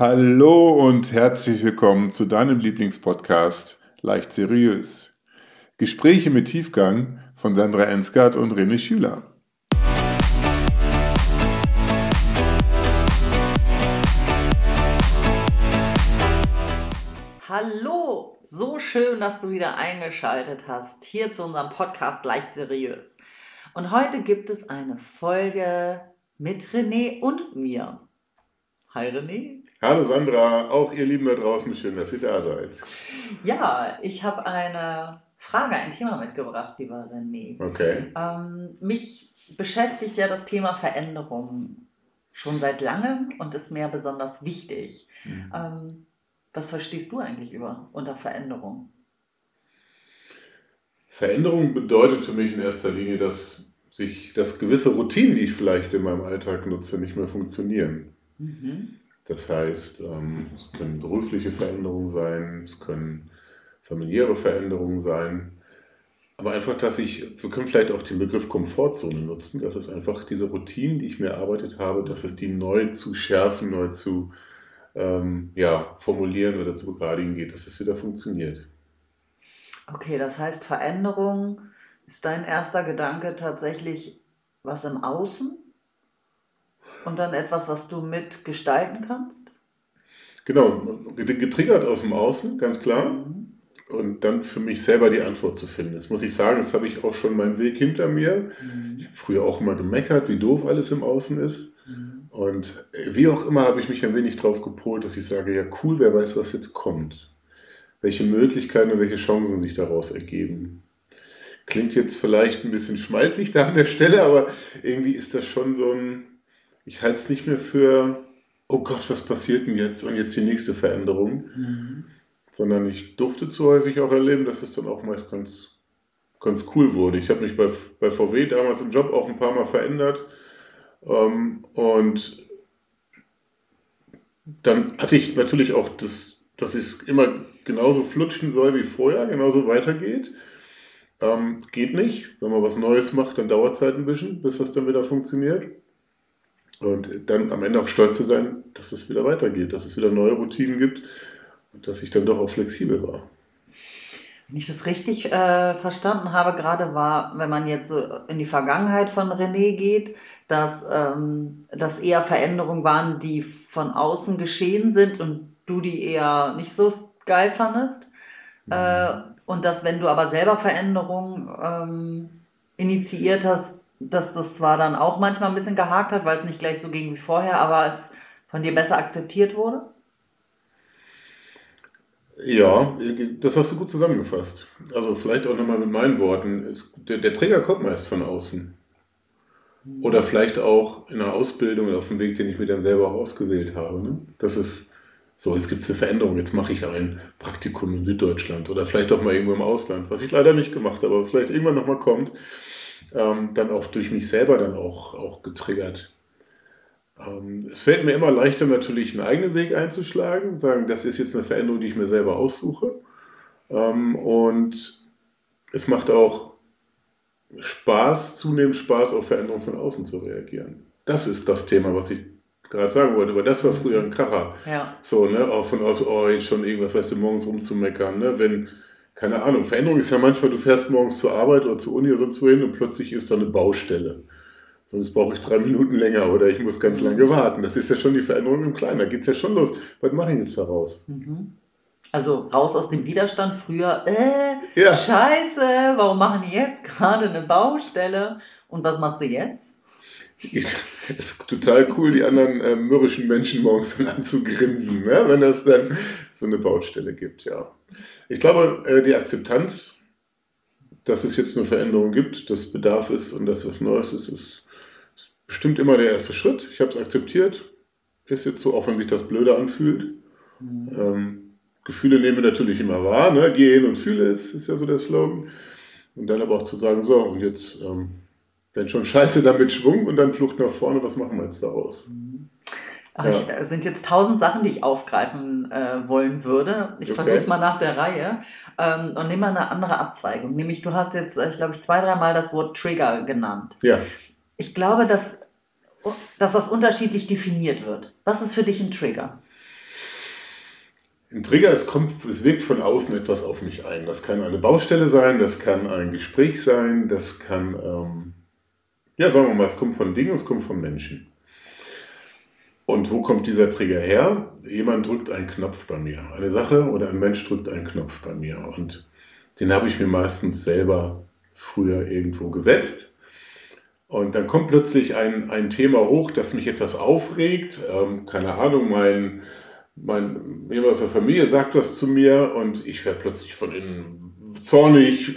Hallo und herzlich willkommen zu deinem Lieblingspodcast Leicht Seriös. Gespräche mit Tiefgang von Sandra Ensgard und René Schüler. Hallo, so schön, dass du wieder eingeschaltet hast hier zu unserem Podcast Leicht Seriös. Und heute gibt es eine Folge mit René und mir. Hi René. Hallo Sandra, auch ihr Lieben da draußen, schön, dass ihr da seid. Ja, ich habe eine Frage, ein Thema mitgebracht, lieber René. Okay. Ähm, mich beschäftigt ja das Thema Veränderung schon seit langem und ist mir besonders wichtig. Mhm. Ähm, was verstehst du eigentlich über unter Veränderung? Veränderung bedeutet für mich in erster Linie, dass sich, dass gewisse Routinen, die ich vielleicht in meinem Alltag nutze, nicht mehr funktionieren. Mhm. Das heißt, ähm, es können berufliche Veränderungen sein, es können familiäre Veränderungen sein, aber einfach, dass ich, wir können vielleicht auch den Begriff Komfortzone nutzen, dass es einfach diese Routinen, die ich mir erarbeitet habe, dass es die neu zu schärfen, neu zu ähm, ja, formulieren oder zu begradigen geht, dass es wieder funktioniert. Okay, das heißt, Veränderung ist dein erster Gedanke tatsächlich was im Außen? Und dann etwas, was du mitgestalten kannst? Genau, getriggert aus dem Außen, ganz klar. Mhm. Und dann für mich selber die Antwort zu finden. Das muss ich sagen, das habe ich auch schon meinen Weg hinter mir. Mhm. Ich habe früher auch immer gemeckert, wie doof alles im Außen ist. Mhm. Und wie auch immer habe ich mich ein wenig drauf gepolt, dass ich sage, ja cool, wer weiß, was jetzt kommt. Welche Möglichkeiten und welche Chancen sich daraus ergeben. Klingt jetzt vielleicht ein bisschen schmalzig da an der Stelle, aber irgendwie ist das schon so ein, ich halte es nicht mehr für, oh Gott, was passiert denn jetzt und jetzt die nächste Veränderung, mhm. sondern ich durfte zu häufig auch erleben, dass es dann auch meist ganz, ganz cool wurde. Ich habe mich bei, bei VW damals im Job auch ein paar Mal verändert ähm, und dann hatte ich natürlich auch das, dass es immer genauso flutschen soll wie vorher, genauso weitergeht. Ähm, geht nicht. Wenn man was Neues macht, dann dauert es halt ein bisschen, bis das dann wieder funktioniert. Und dann am Ende auch stolz zu sein, dass es wieder weitergeht, dass es wieder neue Routinen gibt und dass ich dann doch auch flexibel war. Wenn ich das richtig äh, verstanden habe, gerade war, wenn man jetzt so in die Vergangenheit von René geht, dass ähm, das eher Veränderungen waren, die von außen geschehen sind und du die eher nicht so geil fandest. Mhm. Äh, und dass, wenn du aber selber Veränderungen ähm, initiiert hast, dass das zwar dann auch manchmal ein bisschen gehakt hat, weil es nicht gleich so ging wie vorher, aber es von dir besser akzeptiert wurde? Ja, das hast du gut zusammengefasst. Also vielleicht auch nochmal mit meinen Worten. Es, der, der Träger kommt meist von außen. Oder vielleicht auch in der Ausbildung oder auf dem Weg, den ich mir dann selber auch ausgewählt habe. Ne? Das ist so, es gibt eine Veränderung, jetzt mache ich ein Praktikum in Süddeutschland oder vielleicht auch mal irgendwo im Ausland, was ich leider nicht gemacht habe, aber was vielleicht irgendwann nochmal kommt ähm, dann auch durch mich selber dann auch, auch getriggert. Ähm, es fällt mir immer leichter, natürlich einen eigenen Weg einzuschlagen, sagen, das ist jetzt eine Veränderung, die ich mir selber aussuche. Ähm, und es macht auch Spaß, zunehmend Spaß auf Veränderungen von außen zu reagieren. Das ist das Thema, was ich gerade sagen wollte, weil das war früher ein Kracher. Ja. So, ne, auch von außen, oh, jetzt schon irgendwas, weißt du, morgens rumzumeckern, ne, wenn keine Ahnung, Veränderung ist ja manchmal, du fährst morgens zur Arbeit oder zur Uni oder sonst wohin und plötzlich ist da eine Baustelle. Sonst brauche ich drei Minuten länger oder ich muss ganz lange warten. Das ist ja schon die Veränderung im Kleinen. Da geht es ja schon los. Was mache ich jetzt da raus? Mhm. Also raus aus dem Widerstand. Früher, äh, ja. scheiße, warum machen die jetzt gerade eine Baustelle? Und was machst du jetzt? Es ist total cool, die anderen äh, mürrischen Menschen morgens dann anzugrinsen, ne? wenn das dann so eine Baustelle gibt, ja. Ich glaube, äh, die Akzeptanz, dass es jetzt eine Veränderung gibt, dass Bedarf ist und dass was Neues ist, ist, ist bestimmt immer der erste Schritt. Ich habe es akzeptiert, ist jetzt so, auch wenn sich das blöde anfühlt. Mhm. Ähm, Gefühle nehmen wir natürlich immer wahr, ne? gehen und fühle es, ist ja so der Slogan. Und dann aber auch zu sagen, so, und jetzt ähm, wenn schon Scheiße damit Schwung und dann Flucht nach vorne, was machen wir jetzt daraus? Ach, ja. ich, es sind jetzt tausend Sachen, die ich aufgreifen äh, wollen würde. Ich okay. versuche mal nach der Reihe ähm, und nehme mal eine andere Abzweigung. Nämlich, du hast jetzt, ich glaube, zwei, dreimal das Wort Trigger genannt. Ja. Ich glaube, dass, dass das unterschiedlich definiert wird. Was ist für dich ein Trigger? ein Trigger, es kommt, es wirkt von außen etwas auf mich ein. Das kann eine Baustelle sein, das kann ein Gespräch sein, das kann, ähm, ja, sagen wir mal, es kommt von Dingen, es kommt von Menschen. Und wo kommt dieser Trigger her? Jemand drückt einen Knopf bei mir. Eine Sache oder ein Mensch drückt einen Knopf bei mir. Und den habe ich mir meistens selber früher irgendwo gesetzt. Und dann kommt plötzlich ein, ein Thema hoch, das mich etwas aufregt. Ähm, keine Ahnung, mein, mein, jemand aus der Familie sagt was zu mir und ich werde plötzlich von innen zornig,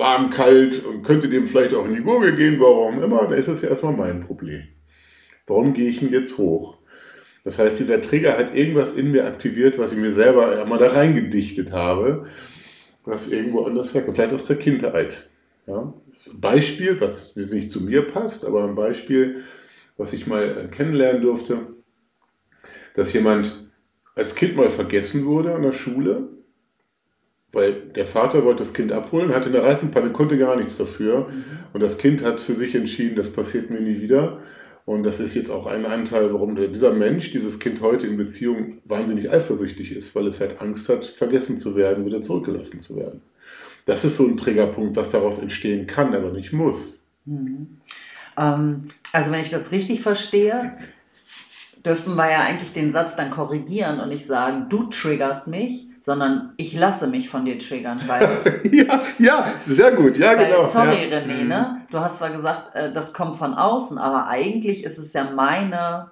warm, kalt und könnte dem vielleicht auch in die Gurgel gehen, warum immer. Da ist das ja erstmal mein Problem. Warum gehe ich denn jetzt hoch? Das heißt, dieser Trigger hat irgendwas in mir aktiviert, was ich mir selber einmal da reingedichtet habe, was irgendwo anders herkommt, vielleicht aus der Kindheit. Ja? Beispiel, was nicht zu mir passt, aber ein Beispiel, was ich mal kennenlernen durfte, dass jemand als Kind mal vergessen wurde an der Schule, weil der Vater wollte das Kind abholen, hatte eine Reifenpanne, konnte gar nichts dafür. Mhm. Und das Kind hat für sich entschieden, das passiert mir nie wieder. Und das ist jetzt auch ein Anteil, warum dieser Mensch, dieses Kind heute in Beziehung wahnsinnig eifersüchtig ist, weil es halt Angst hat, vergessen zu werden, wieder zurückgelassen zu werden. Das ist so ein Triggerpunkt, was daraus entstehen kann, aber nicht muss. Mhm. Ähm, also wenn ich das richtig verstehe, dürfen wir ja eigentlich den Satz dann korrigieren und nicht sagen, du triggerst mich, sondern ich lasse mich von dir triggern. Weil, ja, ja, sehr gut, ja, weil, genau. Sorry, ja. René, ne? Mhm. du hast zwar gesagt, äh, das kommt von außen, aber eigentlich ist es ja meine,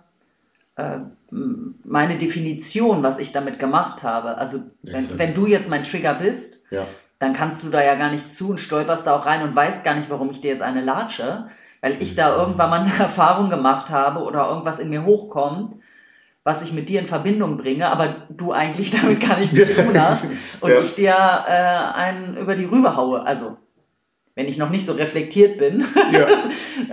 äh, meine Definition, was ich damit gemacht habe. Also, wenn, wenn du jetzt mein Trigger bist, ja. dann kannst du da ja gar nicht zu und stolperst da auch rein und weißt gar nicht, warum ich dir jetzt eine latsche, weil ich da mhm. irgendwann mal eine Erfahrung gemacht habe oder irgendwas in mir hochkommt was ich mit dir in Verbindung bringe, aber du eigentlich damit gar nichts zu tun hast und ja. ich dir äh, einen über die Rübe haue. Also, wenn ich noch nicht so reflektiert bin. Ja.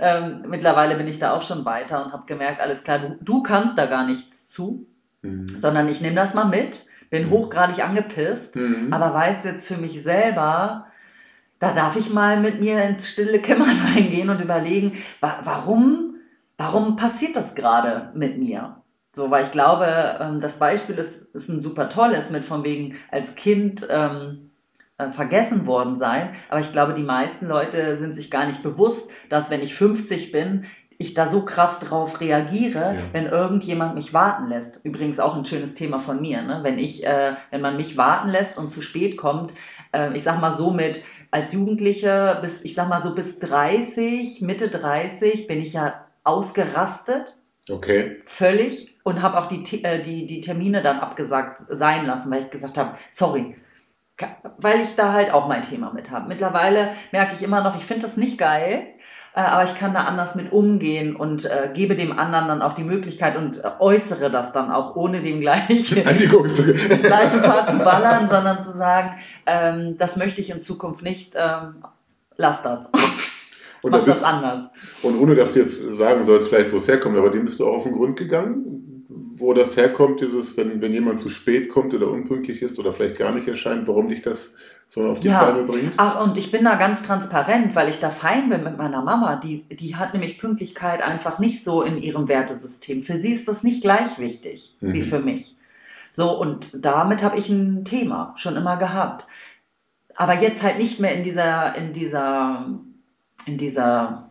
ähm, mittlerweile bin ich da auch schon weiter und habe gemerkt, alles klar, du, du kannst da gar nichts zu, mhm. sondern ich nehme das mal mit, bin mhm. hochgradig angepisst, mhm. aber weiß jetzt für mich selber, da darf ich mal mit mir ins stille Kämmern reingehen und überlegen, wa warum, warum passiert das gerade mit mir? So, weil ich glaube, ähm, das Beispiel ist, ist ein super tolles mit von wegen als Kind ähm, äh, vergessen worden sein. Aber ich glaube, die meisten Leute sind sich gar nicht bewusst, dass wenn ich 50 bin, ich da so krass drauf reagiere, ja. wenn irgendjemand mich warten lässt. Übrigens auch ein schönes Thema von mir, ne? wenn ich, äh, wenn man mich warten lässt und zu spät kommt, äh, ich sag mal so mit als Jugendliche bis, ich sag mal so bis 30, Mitte 30 bin ich ja ausgerastet. Okay. Völlig und habe auch die, äh, die, die Termine dann abgesagt sein lassen, weil ich gesagt habe, sorry, weil ich da halt auch mein Thema mit habe. Mittlerweile merke ich immer noch, ich finde das nicht geil, äh, aber ich kann da anders mit umgehen und äh, gebe dem anderen dann auch die Möglichkeit und äh, äußere das dann auch, ohne dem gleichen, gleichen Part zu ballern, sondern zu sagen, ähm, das möchte ich in Zukunft nicht, ähm, lass das. Und Mach das anders. Und ohne dass du jetzt sagen sollst, vielleicht wo es herkommt, aber dem bist du auch auf den Grund gegangen? wo das herkommt, dieses, wenn, wenn jemand zu spät kommt oder unpünktlich ist oder vielleicht gar nicht erscheint, warum dich das so auf die ja. Palme bringt? Ach, und ich bin da ganz transparent, weil ich da fein bin mit meiner Mama. Die, die hat nämlich Pünktlichkeit einfach nicht so in ihrem Wertesystem. Für sie ist das nicht gleich wichtig mhm. wie für mich. So, und damit habe ich ein Thema schon immer gehabt. Aber jetzt halt nicht mehr in dieser, in dieser, in dieser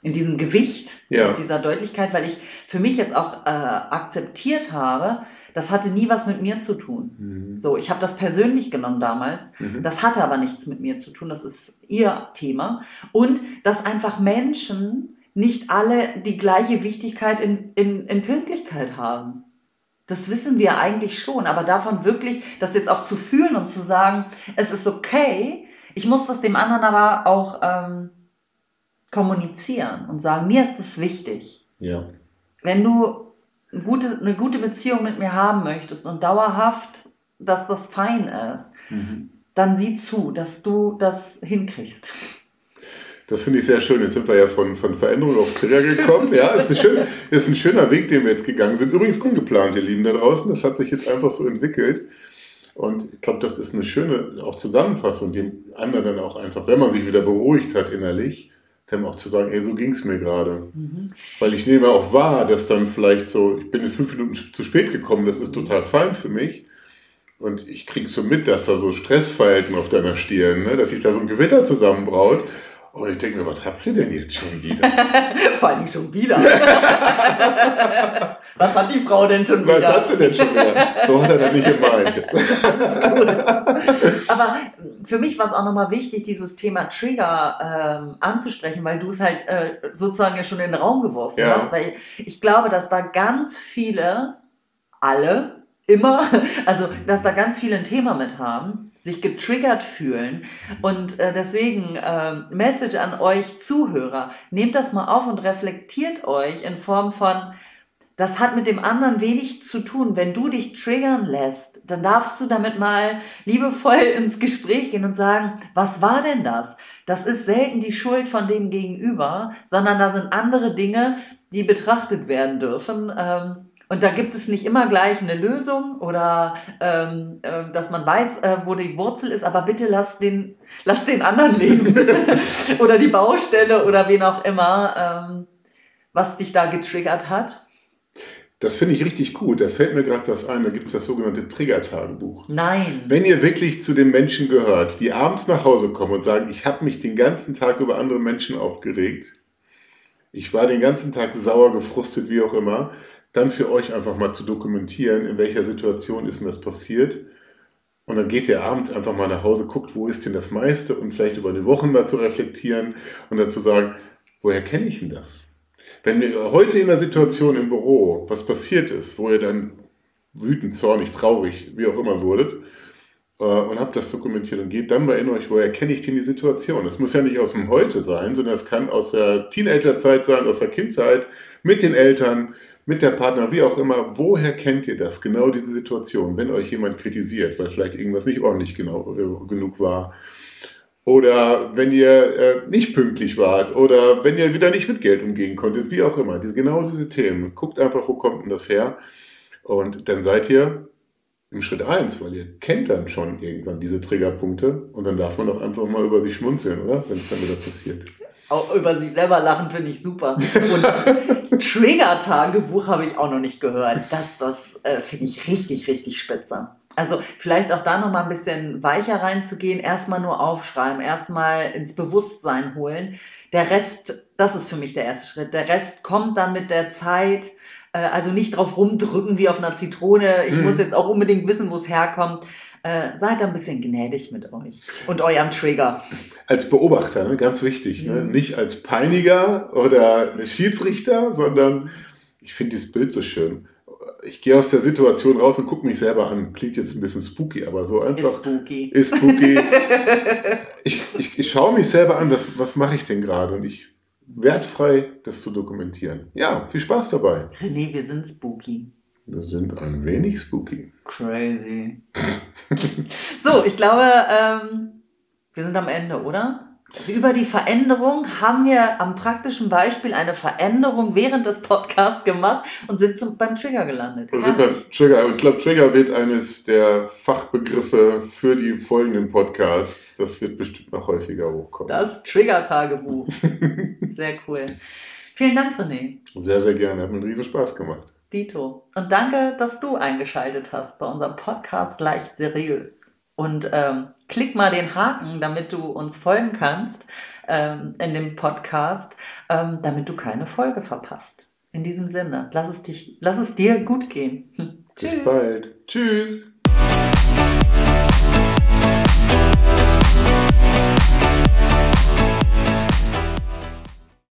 in diesem Gewicht, ja. in dieser Deutlichkeit, weil ich für mich jetzt auch äh, akzeptiert habe, das hatte nie was mit mir zu tun. Mhm. So, ich habe das persönlich genommen damals. Mhm. Das hatte aber nichts mit mir zu tun. Das ist ihr Thema. Und dass einfach Menschen nicht alle die gleiche Wichtigkeit in, in, in Pünktlichkeit haben. Das wissen wir eigentlich schon, aber davon wirklich das jetzt auch zu fühlen und zu sagen, es ist okay, ich muss das dem anderen aber auch ähm, kommunizieren und sagen, mir ist das wichtig. Ja. Wenn du eine gute, eine gute Beziehung mit mir haben möchtest und dauerhaft, dass das fein ist, mhm. dann sieh zu, dass du das hinkriegst. Das finde ich sehr schön. Jetzt sind wir ja von, von Veränderung auf Trigger gekommen. Ja, ist, eine schöne, ist ein schöner Weg, den wir jetzt gegangen sind. Übrigens ungeplant, ihr Lieben da draußen. Das hat sich jetzt einfach so entwickelt. Und ich glaube, das ist eine schöne auch Zusammenfassung, die anderen dann auch einfach, wenn man sich wieder beruhigt hat innerlich, Dann auch zu sagen, ey, so ging es mir gerade. Mhm. Weil ich nehme auch wahr, dass dann vielleicht so, ich bin jetzt fünf Minuten zu spät gekommen, das ist total fein für mich. Und ich krieg so mit, dass da so Stressverhalten auf deiner Stirn, ne? dass sich da so ein Gewitter zusammenbraut. Und ich denke mir, was hat sie denn jetzt schon wieder? Vor allem schon wieder. was hat die Frau denn schon wieder? Was hat sie denn schon wieder? So hat er das nicht gemeint. Aber für mich war es auch nochmal wichtig, dieses Thema Trigger ähm, anzusprechen, weil du es halt äh, sozusagen ja schon in den Raum geworfen ja. hast. Weil ich glaube, dass da ganz viele, alle, immer, also dass da ganz viele ein Thema mit haben, sich getriggert fühlen. Und äh, deswegen äh, Message an euch Zuhörer, nehmt das mal auf und reflektiert euch in Form von, das hat mit dem anderen wenig zu tun. Wenn du dich triggern lässt, dann darfst du damit mal liebevoll ins Gespräch gehen und sagen, was war denn das? Das ist selten die Schuld von dem Gegenüber, sondern da sind andere Dinge, die betrachtet werden dürfen. Ähm, und da gibt es nicht immer gleich eine Lösung oder ähm, äh, dass man weiß, äh, wo die Wurzel ist, aber bitte lass den, lass den anderen leben. oder die Baustelle oder wen auch immer, ähm, was dich da getriggert hat. Das finde ich richtig gut. Da fällt mir gerade was ein. Da gibt es das sogenannte Trigger-Tagebuch. Nein. Wenn ihr wirklich zu den Menschen gehört, die abends nach Hause kommen und sagen, ich habe mich den ganzen Tag über andere Menschen aufgeregt, ich war den ganzen Tag sauer, gefrustet, wie auch immer, dann für euch einfach mal zu dokumentieren, in welcher Situation ist denn das passiert. Und dann geht ihr abends einfach mal nach Hause, guckt, wo ist denn das meiste und vielleicht über die Wochen zu reflektieren und dann zu sagen, woher kenne ich denn das? Wenn ihr heute in der Situation im Büro was passiert ist, wo ihr dann wütend, zornig, traurig, wie auch immer wurdet, äh, und habt das dokumentiert und geht dann mal in euch, woher kenne ich denn die Situation? Das muss ja nicht aus dem Heute sein, sondern es kann aus der Teenagerzeit sein, aus der Kindheit, mit den Eltern, mit der Partner, wie auch immer, woher kennt ihr das, genau diese Situation, wenn euch jemand kritisiert, weil vielleicht irgendwas nicht ordentlich genau, äh, genug war? Oder wenn ihr äh, nicht pünktlich wart oder wenn ihr wieder nicht mit Geld umgehen konntet, wie auch immer. Diese, genau diese Themen. Guckt einfach, wo kommt denn das her? Und dann seid ihr im Schritt 1, weil ihr kennt dann schon irgendwann diese Triggerpunkte und dann darf man auch einfach mal über sich schmunzeln, oder? Wenn es dann wieder passiert. Auch über sich selber lachen finde ich super. Und Trigger-Tagebuch habe ich auch noch nicht gehört. Das, das äh, finde ich richtig, richtig spitze. Also vielleicht auch da noch mal ein bisschen weicher reinzugehen. Erstmal nur aufschreiben, erstmal ins Bewusstsein holen. Der Rest, das ist für mich der erste Schritt. Der Rest kommt dann mit der Zeit. Äh, also nicht drauf rumdrücken wie auf einer Zitrone. Ich hm. muss jetzt auch unbedingt wissen, wo es herkommt äh, seid ein bisschen gnädig mit euch und eurem Trigger. Als Beobachter, ne? ganz wichtig. Ne? Mhm. Ne? Nicht als Peiniger oder Schiedsrichter, sondern ich finde dieses Bild so schön. Ich gehe aus der Situation raus und gucke mich selber an. Klingt jetzt ein bisschen spooky, aber so einfach. Ist spooky. Ist spooky. ich, ich, ich schaue mich selber an, was, was mache ich denn gerade? Und ich wertfrei das zu dokumentieren. Ja, viel Spaß dabei. Nee, wir sind spooky. Wir sind ein wenig spooky. Crazy. so, ich glaube, ähm, wir sind am Ende, oder? Über die Veränderung haben wir am praktischen Beispiel eine Veränderung während des Podcasts gemacht und sind zum, beim Trigger gelandet. Wir sind beim Trigger. Ich glaube, Trigger wird eines der Fachbegriffe für die folgenden Podcasts. Das wird bestimmt noch häufiger hochkommen. Das Trigger-Tagebuch. Sehr cool. Vielen Dank, René. Sehr, sehr gerne. Hat mir einen riesen Spaß gemacht. Dito. Und danke, dass du eingeschaltet hast bei unserem Podcast Leicht Seriös. Und ähm, klick mal den Haken, damit du uns folgen kannst ähm, in dem Podcast, ähm, damit du keine Folge verpasst. In diesem Sinne, lass es, dich, lass es dir gut gehen. Bis bald. Tschüss.